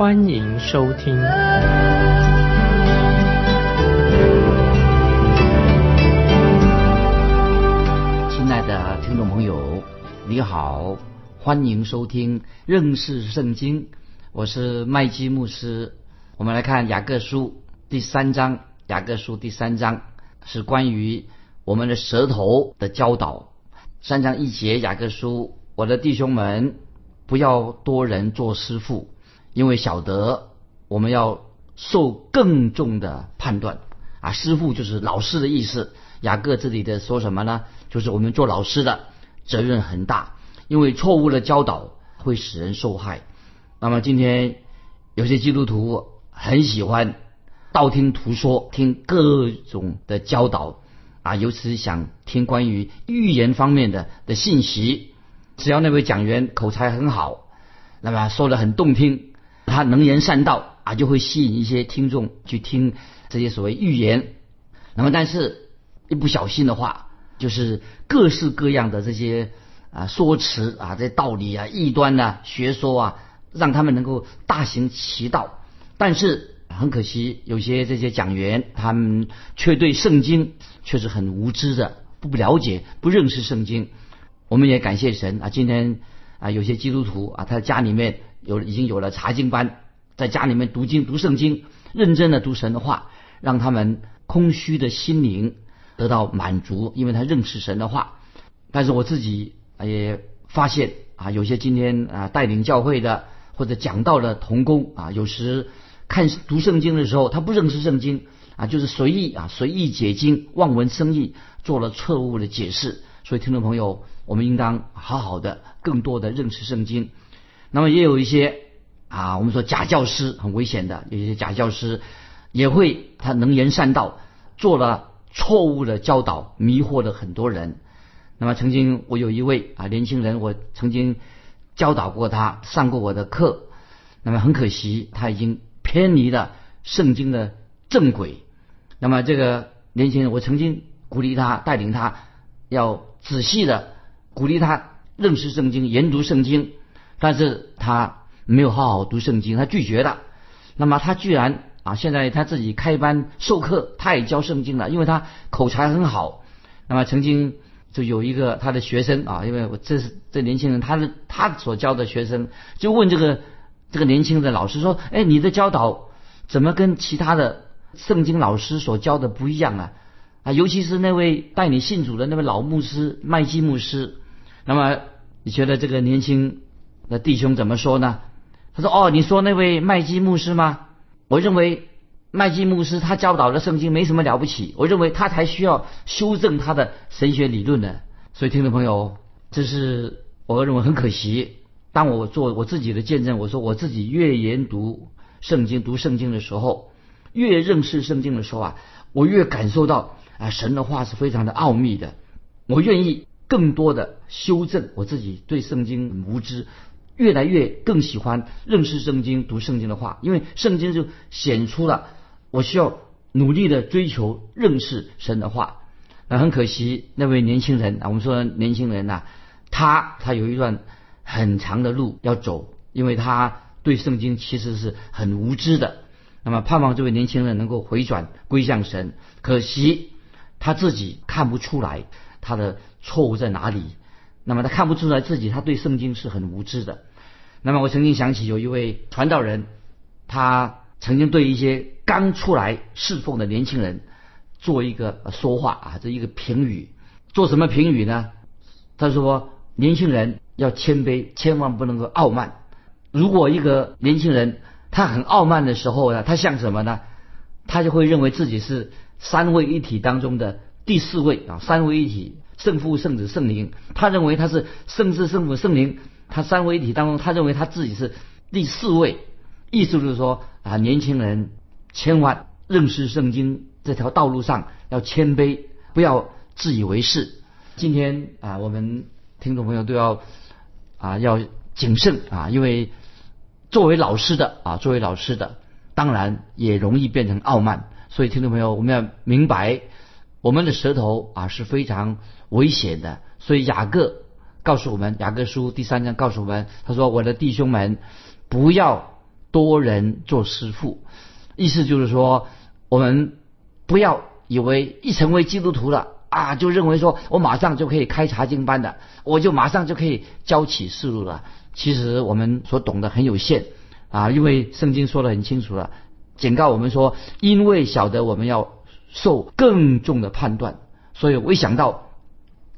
欢迎收听。亲爱的听众朋友，你好，欢迎收听认识圣经，我是麦基牧师。我们来看雅各书第三章，雅各书第三章是关于我们的舌头的教导。三章一节，雅各书，我的弟兄们，不要多人做师傅，因为晓得我们要受更重的判断。啊，师傅就是老师的意思。雅各这里的说什么呢？就是我们做老师的责任很大，因为错误的教导会使人受害。那么今天有些基督徒很喜欢道听途说，听各种的教导啊，尤其想听关于预言方面的的信息。只要那位讲员口才很好，那么说的很动听，他能言善道啊，就会吸引一些听众去听这些所谓预言。那么但是。一不小心的话，就是各式各样的这些啊说辞啊，这道理啊、异端呐、学说啊，让他们能够大行其道。但是很可惜，有些这些讲员他们却对圣经却是很无知的，不了解、不认识圣经。我们也感谢神啊，今天啊有些基督徒啊，他家里面有已经有了查经班，在家里面读经、读圣经，认真的读神的话，让他们空虚的心灵。得到满足，因为他认识神的话。但是我自己也发现啊，有些今天啊带领教会的或者讲道的童工啊，有时看读圣经的时候，他不认识圣经啊，就是随意啊随意解经，望文生义，做了错误的解释。所以听众朋友，我们应当好好的更多的认识圣经。那么也有一些啊，我们说假教师很危险的，有一些假教师也会他能言善道，做了。错误的教导迷惑了很多人。那么曾经我有一位啊年轻人，我曾经教导过他，上过我的课。那么很可惜，他已经偏离了圣经的正轨。那么这个年轻人，我曾经鼓励他，带领他要仔细的鼓励他认识圣经、研读圣经。但是他没有好好读圣经，他拒绝了。那么他居然。啊，现在他自己开班授课，他也教圣经了，因为他口才很好。那么曾经就有一个他的学生啊，因为我这是这年轻人，他的他所教的学生就问这个这个年轻的老师说：“哎，你的教导怎么跟其他的圣经老师所教的不一样啊？啊，尤其是那位带你信主的那位老牧师麦基牧师。那么你觉得这个年轻那弟兄怎么说呢？他说：哦，你说那位麦基牧师吗？”我认为麦基牧师他教导的圣经没什么了不起，我认为他才需要修正他的神学理论呢。所以听众朋友，这是我认为很可惜。当我做我自己的见证，我说我自己越研读圣经、读圣经的时候，越认识圣经的时候啊，我越感受到啊神的话是非常的奥秘的。我愿意更多的修正我自己对圣经无知。越来越更喜欢认识圣经、读圣经的话，因为圣经就显出了我需要努力的追求认识神的话。那很可惜，那位年轻人啊，我们说年轻人呐，他他有一段很长的路要走，因为他对圣经其实是很无知的。那么盼望这位年轻人能够回转归向神，可惜他自己看不出来他的错误在哪里。那么他看不出来自己他对圣经是很无知的。那么我曾经想起有一位传道人，他曾经对一些刚出来侍奉的年轻人做一个说话啊，这一个评语。做什么评语呢？他说：年轻人要谦卑，千万不能够傲慢。如果一个年轻人他很傲慢的时候呢，他像什么呢？他就会认为自己是三位一体当中的第四位啊，三位一体，圣父、圣子、圣灵。他认为他是圣子、圣父、圣灵。他三位一体当中，他认为他自己是第四位，意思就是说啊，年轻人千万认识圣经这条道路上要谦卑，不要自以为是。今天啊，我们听众朋友都要啊要谨慎啊，因为作为老师的啊，作为老师的，当然也容易变成傲慢。所以听众朋友，我们要明白，我们的舌头啊是非常危险的。所以雅各告诉我们，雅各书第三章告诉我们，他说：“我的弟兄们，不要多人做师傅。”意思就是说，我们不要以为一成为基督徒了啊，就认为说我马上就可以开查经班的，我就马上就可以教启示录了。其实我们所懂得很有限啊，因为圣经说的很清楚了。警告我们说，因为晓得我们要受更重的判断，所以我一想到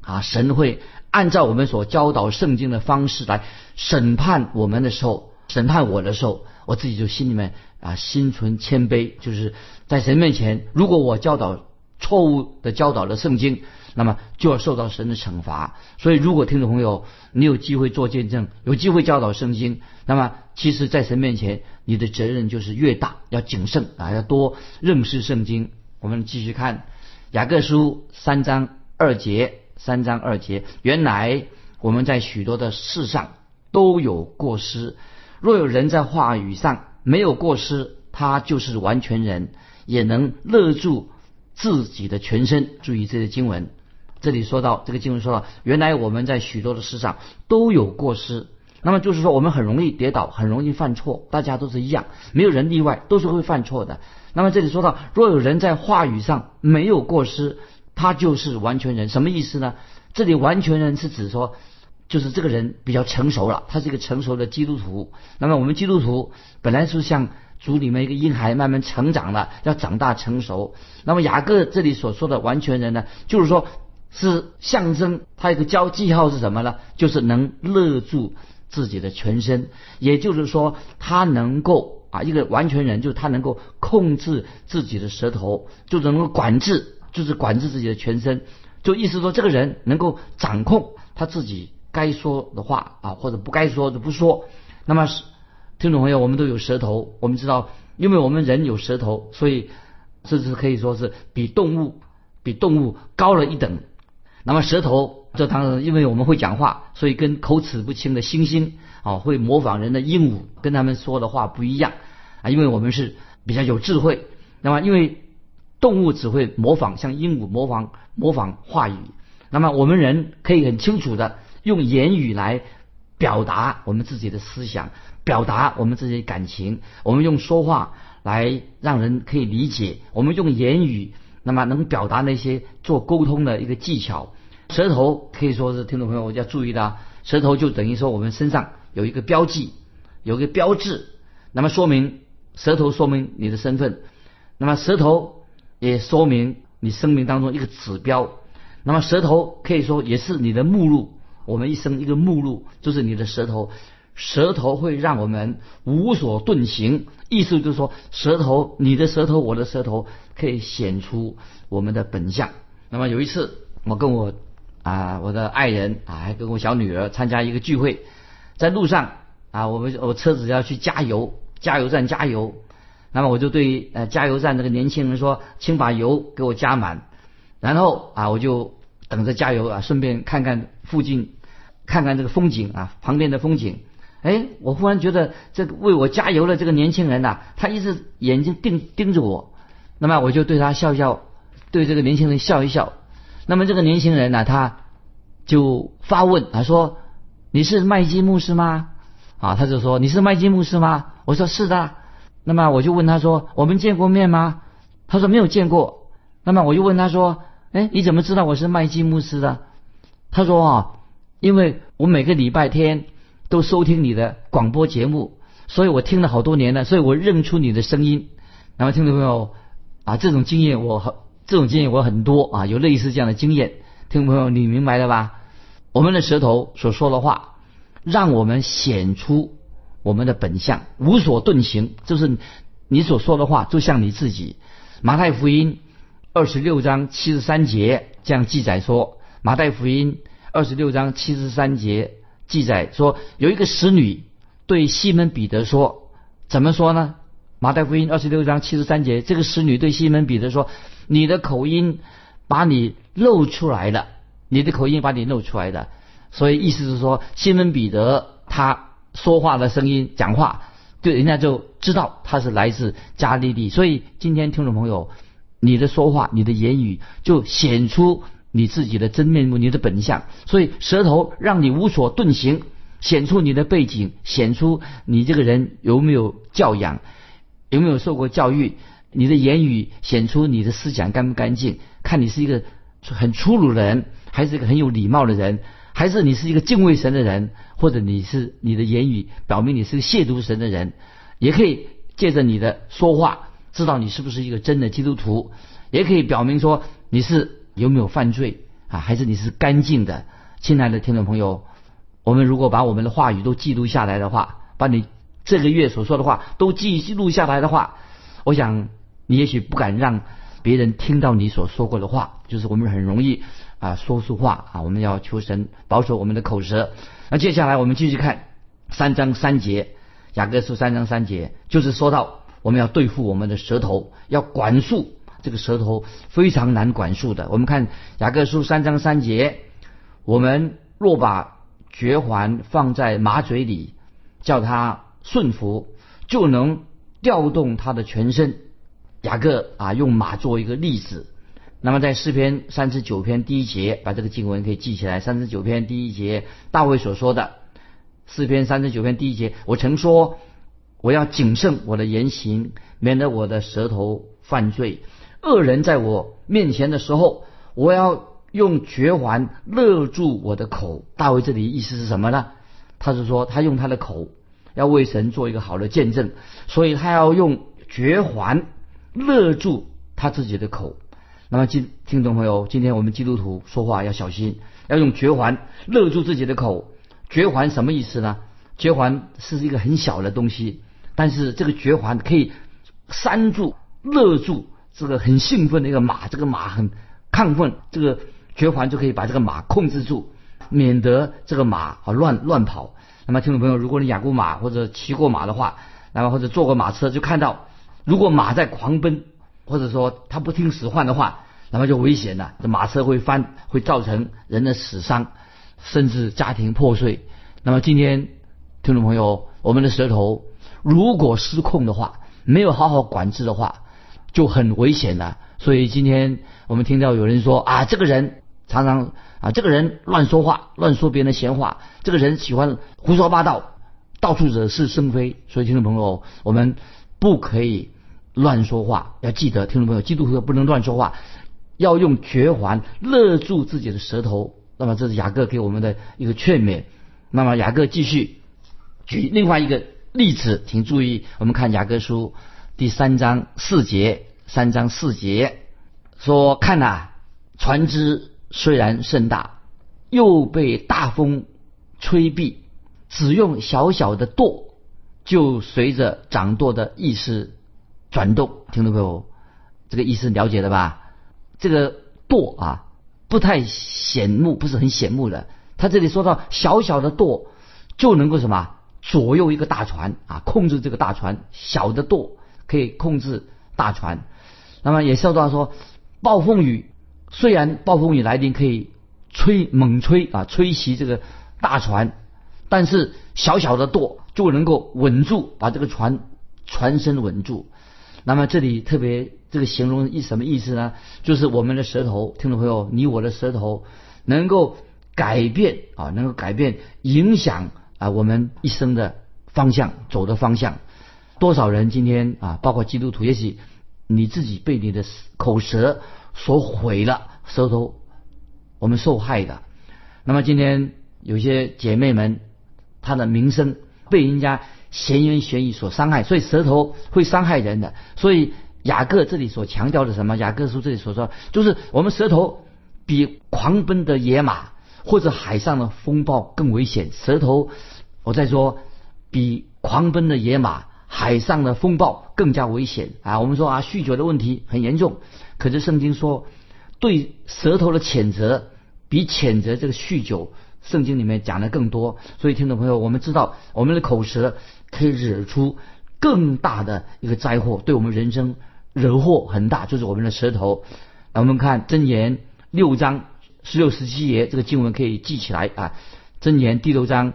啊，神会按照我们所教导圣经的方式来审判我们的时候，审判我的时候，我自己就心里面啊心存谦卑，就是在神面前，如果我教导错误的教导了圣经，那么就要受到神的惩罚。所以，如果听众朋友你有机会做见证，有机会教导圣经，那么其实，在神面前。你的责任就是越大，要谨慎啊，要多认识圣经。我们继续看雅各书三章二节，三章二节。原来我们在许多的事上都有过失，若有人在话语上没有过失，他就是完全人，也能勒住自己的全身。注意这些经文，这里说到这个经文说到，原来我们在许多的事上都有过失。那么就是说，我们很容易跌倒，很容易犯错，大家都是一样，没有人例外，都是会犯错的。那么这里说到，若有人在话语上没有过失，他就是完全人。什么意思呢？这里完全人是指说，就是这个人比较成熟了，他是一个成熟的基督徒。那么我们基督徒本来是像主里面一个婴孩，慢慢成长了，要长大成熟。那么雅各这里所说的完全人呢，就是说是象征他一个交记号是什么呢？就是能勒住。自己的全身，也就是说，他能够啊，一个完全人，就是他能够控制自己的舌头，就是能够管制，就是管制自己的全身，就意思说，这个人能够掌控他自己该说的话啊，或者不该说的不说。那么，听众朋友，我们都有舌头，我们知道，因为我们人有舌头，所以这是可以说是比动物比动物高了一等。那么舌头。这当然，因为我们会讲话，所以跟口齿不清的猩猩啊，会模仿人的鹦鹉，跟他们说的话不一样啊。因为我们是比较有智慧。那么，因为动物只会模仿，像鹦鹉模仿模仿话语。那么，我们人可以很清楚的用言语来表达我们自己的思想，表达我们自己的感情。我们用说话来让人可以理解。我们用言语，那么能表达那些做沟通的一个技巧。舌头可以说是听众朋友要注意的，舌头就等于说我们身上有一个标记，有一个标志，那么说明舌头说明你的身份，那么舌头也说明你生命当中一个指标，那么舌头可以说也是你的目录，我们一生一个目录就是你的舌头，舌头会让我们无所遁形，意思就是说舌头，你的舌头，我的舌头可以显出我们的本相。那么有一次我跟我啊，我的爱人啊，还跟我小女儿参加一个聚会，在路上啊，我们我车子要去加油，加油站加油，那么我就对呃加油站这个年轻人说，请把油给我加满，然后啊，我就等着加油啊，顺便看看附近，看看这个风景啊，旁边的风景。哎，我忽然觉得这个为我加油的这个年轻人呐，他一直眼睛盯盯着我，那么我就对他笑笑，对这个年轻人笑一笑。那么这个年轻人呢，他就发问，他说：“你是麦基牧师吗？”啊，他就说：“你是麦基牧师吗？”我说：“是的。”那么我就问他说：“我们见过面吗？”他说：“没有见过。”那么我就问他说：“哎，你怎么知道我是麦基牧师的？”他说：“啊，因为我每个礼拜天都收听你的广播节目，所以我听了好多年了，所以我认出你的声音。”那么听众朋友啊，这种经验我很。这种经验我很多啊，有类似这样的经验，听众朋友你明白了吧？我们的舌头所说的话，让我们显出我们的本相，无所遁形，就是你所说的话就像你自己。马太福音二十六章七十三节这样记载说，马太福音二十六章七十三节记载说，有一个使女对西门彼得说，怎么说呢？马太福音二十六章七十三节，这个使女对西门彼得说：“你的口音把你露出来了，你的口音把你露出来的。”所以意思是说，西门彼得他说话的声音、讲话，对人家就知道他是来自加利利。所以今天听众朋友，你的说话、你的言语就显出你自己的真面目、你的本相。所以舌头让你无所遁形，显出你的背景，显出你这个人有没有教养，有没有受过教育。你的言语显出你的思想干不干净，看你是一个很粗鲁的人，还是一个很有礼貌的人。还是你是一个敬畏神的人，或者你是你的言语表明你是个亵渎神的人，也可以借着你的说话知道你是不是一个真的基督徒，也可以表明说你是有没有犯罪啊，还是你是干净的。亲爱的听众朋友，我们如果把我们的话语都记录下来的话，把你这个月所说的话都记录下来的话，我想你也许不敢让别人听到你所说过的话，就是我们很容易。啊，说出话啊！我们要求神保守我们的口舌。那接下来我们继续看三章三节，雅各书三章三节，就是说到我们要对付我们的舌头，要管束这个舌头，非常难管束的。我们看雅各书三章三节，我们若把绝环放在马嘴里，叫它顺服，就能调动它的全身。雅各啊，用马做一个例子。那么在诗篇三十九篇第一节，把这个经文可以记起来。三十九篇第一节，大卫所说的诗篇三十九篇第一节，我曾说我要谨慎我的言行，免得我的舌头犯罪。恶人在我面前的时候，我要用绝环勒住我的口。大卫这里意思是什么呢？他是说他用他的口要为神做一个好的见证，所以他要用绝环勒住他自己的口。那么，听听众朋友，今天我们基督徒说话要小心，要用绝环勒住自己的口。绝环什么意思呢？绝环是一个很小的东西，但是这个绝环可以拴住、勒住这个很兴奋的一个马。这个马很亢奋，这个绝环就可以把这个马控制住，免得这个马啊乱乱跑。那么，听众朋友，如果你养过马或者骑过马的话，那么或者坐过马车，就看到如果马在狂奔，或者说他不听使唤的话。那么就危险了，这马车会翻，会造成人的死伤，甚至家庭破碎。那么今天，听众朋友，我们的舌头如果失控的话，没有好好管制的话，就很危险了。所以今天我们听到有人说啊，这个人常常啊，这个人乱说话，乱说别人的闲话，这个人喜欢胡说八道，到处惹是生非。所以听众朋友，我们不可以乱说话，要记得，听众朋友，基督徒不能乱说话。要用绝环勒住自己的舌头，那么这是雅各给我们的一个劝勉。那么雅各继续举另外一个例子，请注意，我们看雅各书第三章四节，三章四节说：“看呐，船只虽然甚大，又被大风吹避，只用小小的舵，就随着掌舵的意思转动。”听懂没有？这个意思了解了吧？这个舵啊，不太显目，不是很显目的。他这里说到小小的舵就能够什么左右一个大船啊，控制这个大船。小的舵可以控制大船。那么也说到说，暴风雨虽然暴风雨来临可以吹猛吹啊，吹袭这个大船，但是小小的舵就能够稳住，把这个船船身稳住。那么这里特别。这个形容意什么意思呢？就是我们的舌头，听众朋友，你我的舌头能够改变啊，能够改变影响啊我们一生的方向，走的方向。多少人今天啊，包括基督徒，也许你自己被你的口舌所毁了，舌头我们受害的。那么今天有些姐妹们，她的名声被人家闲言闲语所伤害，所以舌头会伤害人的，所以。雅各这里所强调的什么？雅各书这里所说，就是我们舌头比狂奔的野马或者海上的风暴更危险。舌头，我在说，比狂奔的野马、海上的风暴更加危险啊！我们说啊，酗酒的问题很严重，可是圣经说，对舌头的谴责比谴责这个酗酒，圣经里面讲的更多。所以听众朋友，我们知道我们的口舌可以惹出。更大的一个灾祸，对我们人生惹祸很大，就是我们的舌头。那我们看箴言六章十六十七节，这个经文可以记起来啊。箴言第六章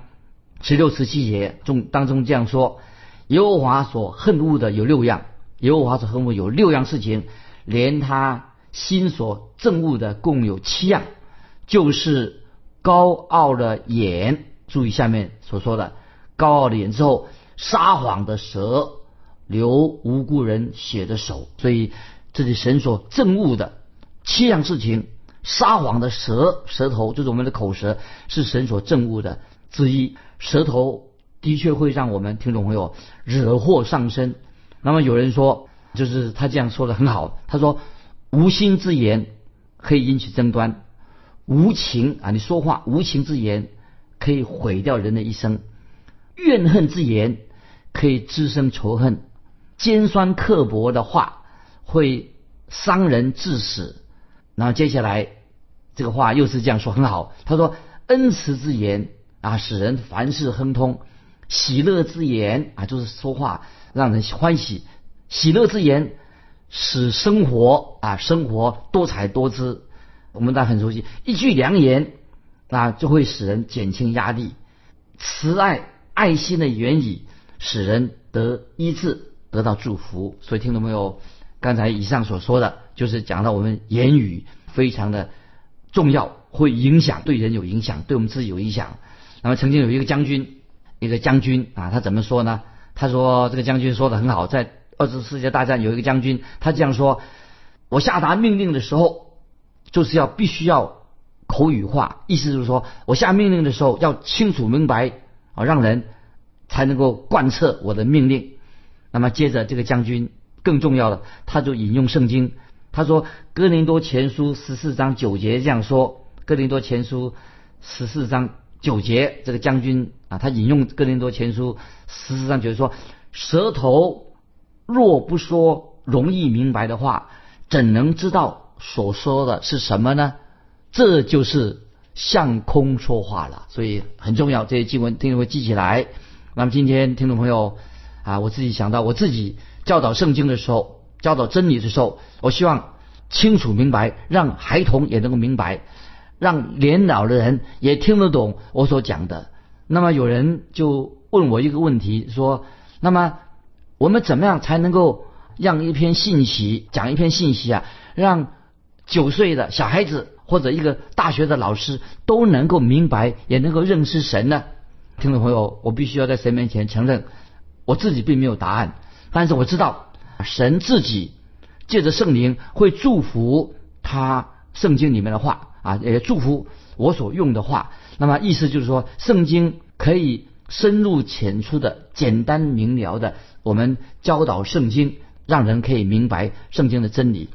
十六十七节中当中这样说：耶和华所恨恶的有六样，耶和华所恨恶有六样事情，连他心所憎恶的共有七样，就是高傲的眼。注意下面所说的高傲的眼之后，撒谎的舌，流无辜人血的手。所以这是神所憎恶的七样事情。撒谎的舌，舌头就是我们的口舌，是神所憎恶的之一。舌头的确会让我们听众朋友惹祸上身。那么有人说，就是他这样说的很好，他说无心之言可以引起争端，无情啊，你说话无情之言。可以毁掉人的一生，怨恨之言可以滋生仇恨，尖酸刻薄的话会伤人致死。然后接下来这个话又是这样说，很好。他说：“恩慈之言啊，使人凡事亨通；喜乐之言啊，就是说话让人欢喜；喜乐之言使生活啊，生活多彩多姿。我们大家很熟悉，一句良言。”那就会使人减轻压力，慈爱爱心的言语使人得医治，得到祝福。所以听懂没有？刚才以上所说的就是讲到我们言语非常的重要，会影响对人有影响，对我们自己有影响。那么曾经有一个将军，一个将军啊，他怎么说呢？他说这个将军说的很好，在二次世界大战有一个将军，他这样说：我下达命令的时候，就是要必须要。口语化，意思就是说我下命令的时候要清楚明白啊，让人才能够贯彻我的命令。那么接着这个将军更重要的，他就引用圣经，他说《哥林多前书》十四章九节这样说，《哥林多前书》十四章九节，这个将军啊，他引用《哥林多前书》十四章九节说：舌头若不说容易明白的话，怎能知道所说的是什么呢？这就是向空说话了，所以很重要。这些经文听众会记起来。那么今天听众朋友啊，我自己想到我自己教导圣经的时候，教导真理的时候，我希望清楚明白，让孩童也能够明白，让年老的人也听得懂我所讲的。那么有人就问我一个问题，说：那么我们怎么样才能够让一篇信息讲一篇信息啊，让九岁的小孩子？或者一个大学的老师都能够明白，也能够认识神呢？听众朋友，我必须要在神面前承认，我自己并没有答案，但是我知道神自己借着圣灵会祝福他圣经里面的话啊，也祝福我所用的话。那么意思就是说，圣经可以深入浅出的、简单明了的，我们教导圣经，让人可以明白圣经的真理。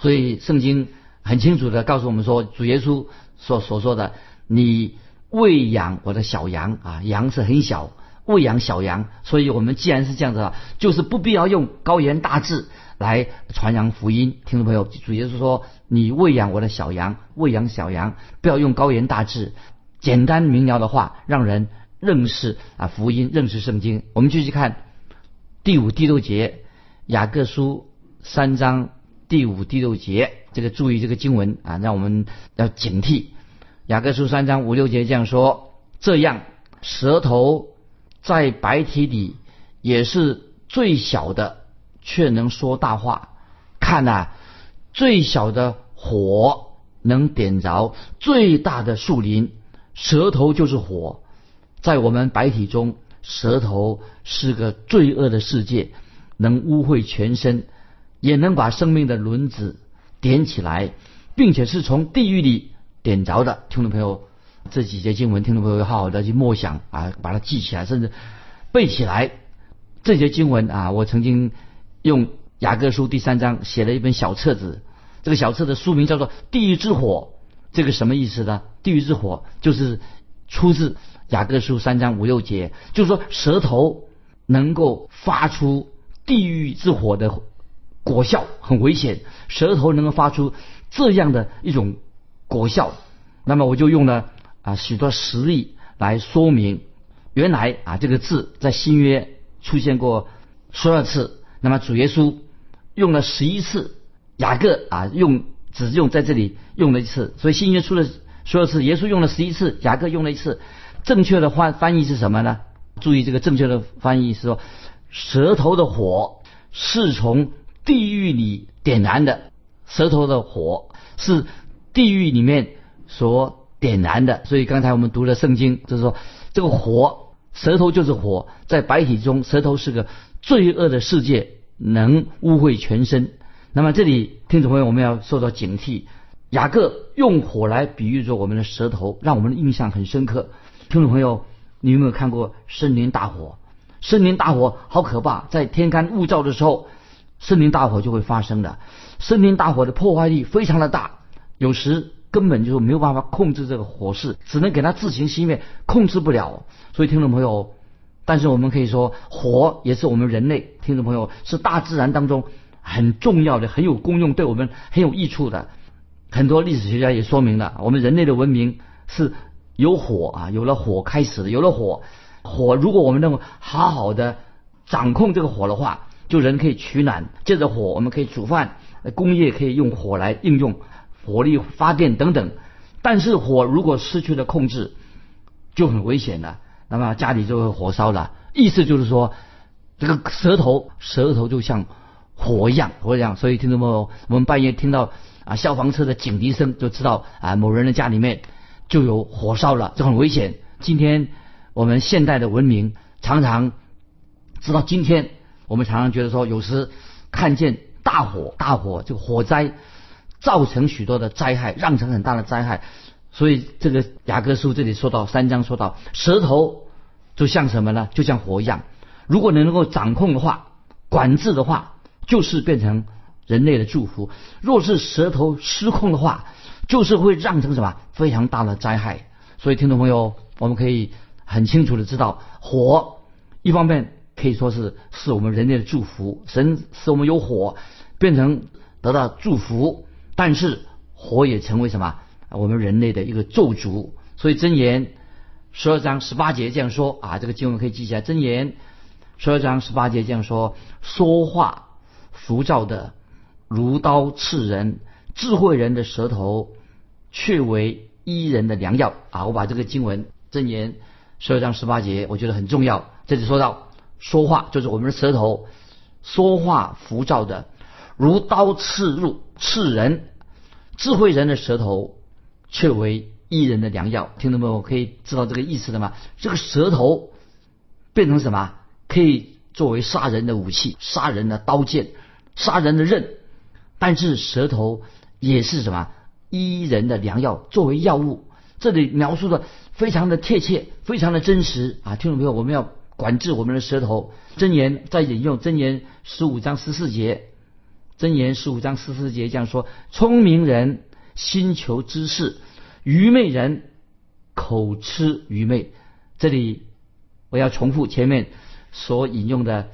所以圣经。很清楚的告诉我们说，主耶稣所所说的，你喂养我的小羊啊，羊是很小，喂养小羊，所以我们既然是这样子，就是不必要用高言大志来传扬福音。听众朋友，主耶稣说，你喂养我的小羊，喂养小羊，不要用高言大志，简单明了的话，让人认识啊福音，认识圣经。我们继续看第五、第六节，雅各书三章第五、第六节。这个注意这个经文啊，让我们要警惕。雅各书三章五六节这样说：这样舌头在白体里也是最小的，却能说大话。看呐，最小的火能点着最大的树林，舌头就是火。在我们白体中，舌头是个罪恶的世界，能污秽全身，也能把生命的轮子。点起来，并且是从地狱里点着的。听众朋友，这几节经文，听众朋友要好好的去默想啊，把它记起来，甚至背起来。这节经文啊，我曾经用雅各书第三章写了一本小册子，这个小册的书名叫做《地狱之火》。这个什么意思呢？地狱之火就是出自雅各书三章五六节，就是说舌头能够发出地狱之火的。果效很危险，舌头能够发出这样的一种果效，那么我就用了啊许多实例来说明，原来啊这个字在新约出现过十二次，那么主耶稣用了十一次，雅各啊用只用在这里用了一次，所以新约出了十二次，耶稣用了十一次，雅各用了一次。正确的翻翻译是什么呢？注意这个正确的翻译是说，舌头的火是从地狱里点燃的，舌头的火是地狱里面所点燃的。所以刚才我们读了圣经，就是说这个火，舌头就是火，在白体中，舌头是个罪恶的世界，能污秽全身。那么这里听众朋友，我们要受到警惕。雅各用火来比喻着我们的舌头，让我们的印象很深刻。听众朋友，你有没有看过森林大火？森林大火好可怕，在天干物燥的时候，森林大火就会发生的。森林大火的破坏力非常的大，有时根本就是没有办法控制这个火势，只能给它自行熄灭，控制不了。所以听众朋友，但是我们可以说，火也是我们人类听众朋友是大自然当中很重要的、很有功用、对我们很有益处的。很多历史学家也说明了，我们人类的文明是。有火啊，有了火开始的，有了火，火如果我们能够好好的掌控这个火的话，就人可以取暖，借着火我们可以煮饭，工业可以用火来应用，火力发电等等。但是火如果失去了控制，就很危险了，那么家里就会火烧了。意思就是说，这个舌头，舌头就像火一样，火一样。所以听众朋友，我们半夜听到啊消防车的警笛声，就知道啊某人的家里面。就有火烧了，这很危险。今天我们现代的文明常常直到今天，我们常常觉得说，有时看见大火，大火这个火灾造成许多的灾害，酿成很大的灾害。所以这个雅各书这里说到三章说到，舌头就像什么呢？就像火一样。如果你能够掌控的话，管制的话，就是变成人类的祝福。若是舌头失控的话，就是会酿成什么非常大的灾害，所以听众朋友，我们可以很清楚的知道，火一方面可以说是是我们人类的祝福，神使我们有火变成得到祝福，但是火也成为什么我们人类的一个咒诅。所以箴言十二章十八节这样说啊，这个经文可以记下来。箴言十二章十八节这样说：说话浮躁的如刀刺人，智慧人的舌头。却为医人的良药啊！我把这个经文箴言十二章十八节，我觉得很重要。这里说到说话，就是我们的舌头说话浮躁的，如刀刺入刺人。智慧人的舌头却为医人的良药。听众朋友可以知道这个意思的吗？这个舌头变成什么？可以作为杀人的武器、杀人的刀剑、杀人的刃。但是舌头也是什么？医人的良药，作为药物，这里描述的非常的贴切，非常的真实啊！听众朋友，我们要管制我们的舌头。真言在引用真言十五章十四节，真言十五章十四节这样说：聪明人心求知识，愚昧人口吃愚昧。这里我要重复前面所引用的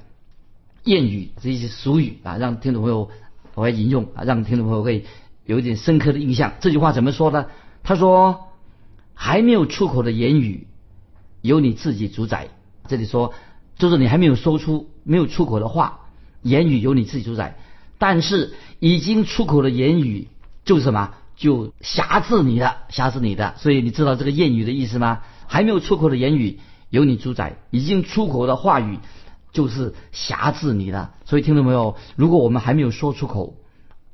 谚语，这些俗语啊，让听众朋友我要引用啊，让听众朋友会。有一点深刻的印象。这句话怎么说呢？他说：“还没有出口的言语，由你自己主宰。”这里说，就是你还没有说出没有出口的话，言语由你自己主宰。但是已经出口的言语，就是什么？就辖制你的，辖制你的。所以你知道这个谚语的意思吗？还没有出口的言语由你主宰，已经出口的话语就是辖制你的。所以听众朋友，如果我们还没有说出口，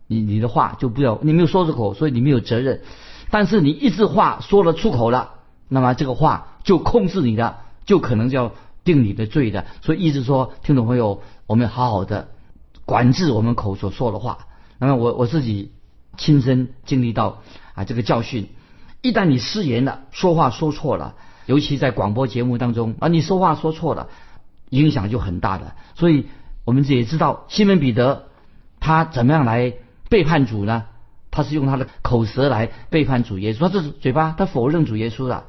你你的话就不要，你没有说出口，所以你没有责任。但是你一句话说了出口了，那么这个话就控制你的，就可能就要定你的罪的。所以一直说，听众朋友，我们好好的管制我们口所说的话。那么我我自己亲身经历到啊这个教训，一旦你失言了，说话说错了，尤其在广播节目当中啊，你说话说错了，影响就很大的。所以我们也知道，西门彼得他怎么样来。背叛主呢？他是用他的口舌来背叛主耶稣。他这是嘴巴，他否认主耶稣了。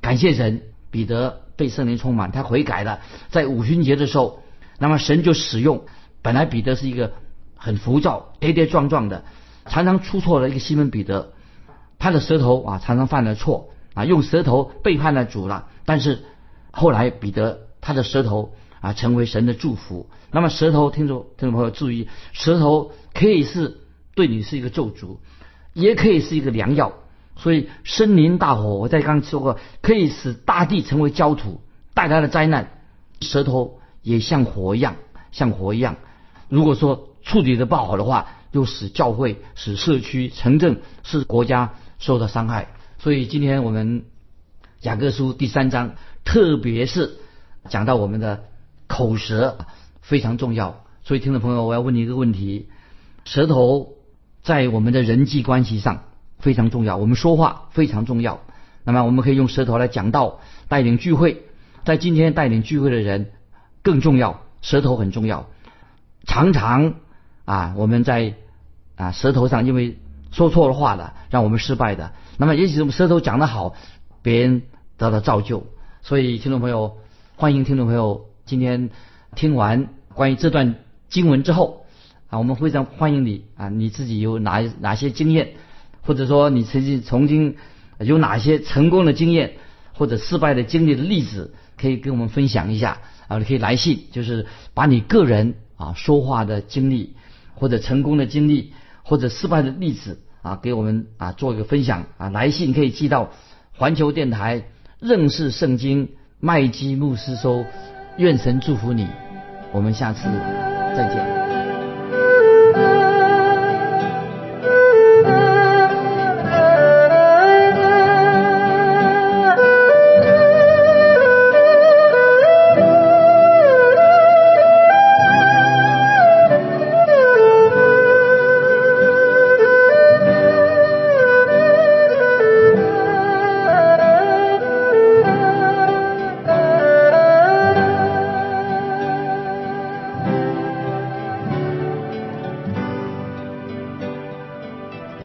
感谢神，彼得被圣灵充满，他悔改了。在五旬节的时候，那么神就使用本来彼得是一个很浮躁、跌跌撞撞的，常常出错的一个西门彼得，他的舌头啊常常犯了错啊，用舌头背叛了主了。但是后来彼得他的舌头啊成为神的祝福。那么舌头，听众听众朋友注意，舌头可以是对你是一个咒诅，也可以是一个良药。所以森林大火，我在刚说过，可以使大地成为焦土，带来的灾难。舌头也像火一样，像火一样。如果说处理的不好的话，又使教会、使社区、城镇、使国家受到伤害。所以今天我们雅各书第三章，特别是讲到我们的口舌非常重要。所以听众朋友，我要问你一个问题：舌头在我们的人际关系上非常重要，我们说话非常重要。那么我们可以用舌头来讲道、带领聚会。在今天带领聚会的人更重要，舌头很重要。常常啊，我们在啊舌头上因为说错了话了，让我们失败的。那么也许我们舌头讲得好，别人得到造就。所以听众朋友，欢迎听众朋友今天听完关于这段经文之后啊，我们非常欢迎你啊，你自己有哪哪些经验，或者说你曾经曾经有哪些成功的经验或者失败的经历的例子。可以跟我们分享一下啊，你可以来信，就是把你个人啊说话的经历，或者成功的经历，或者失败的例子啊，给我们啊做一个分享啊。来信可以寄到环球电台认识圣经麦基牧师收，愿神祝福你，我们下次再见。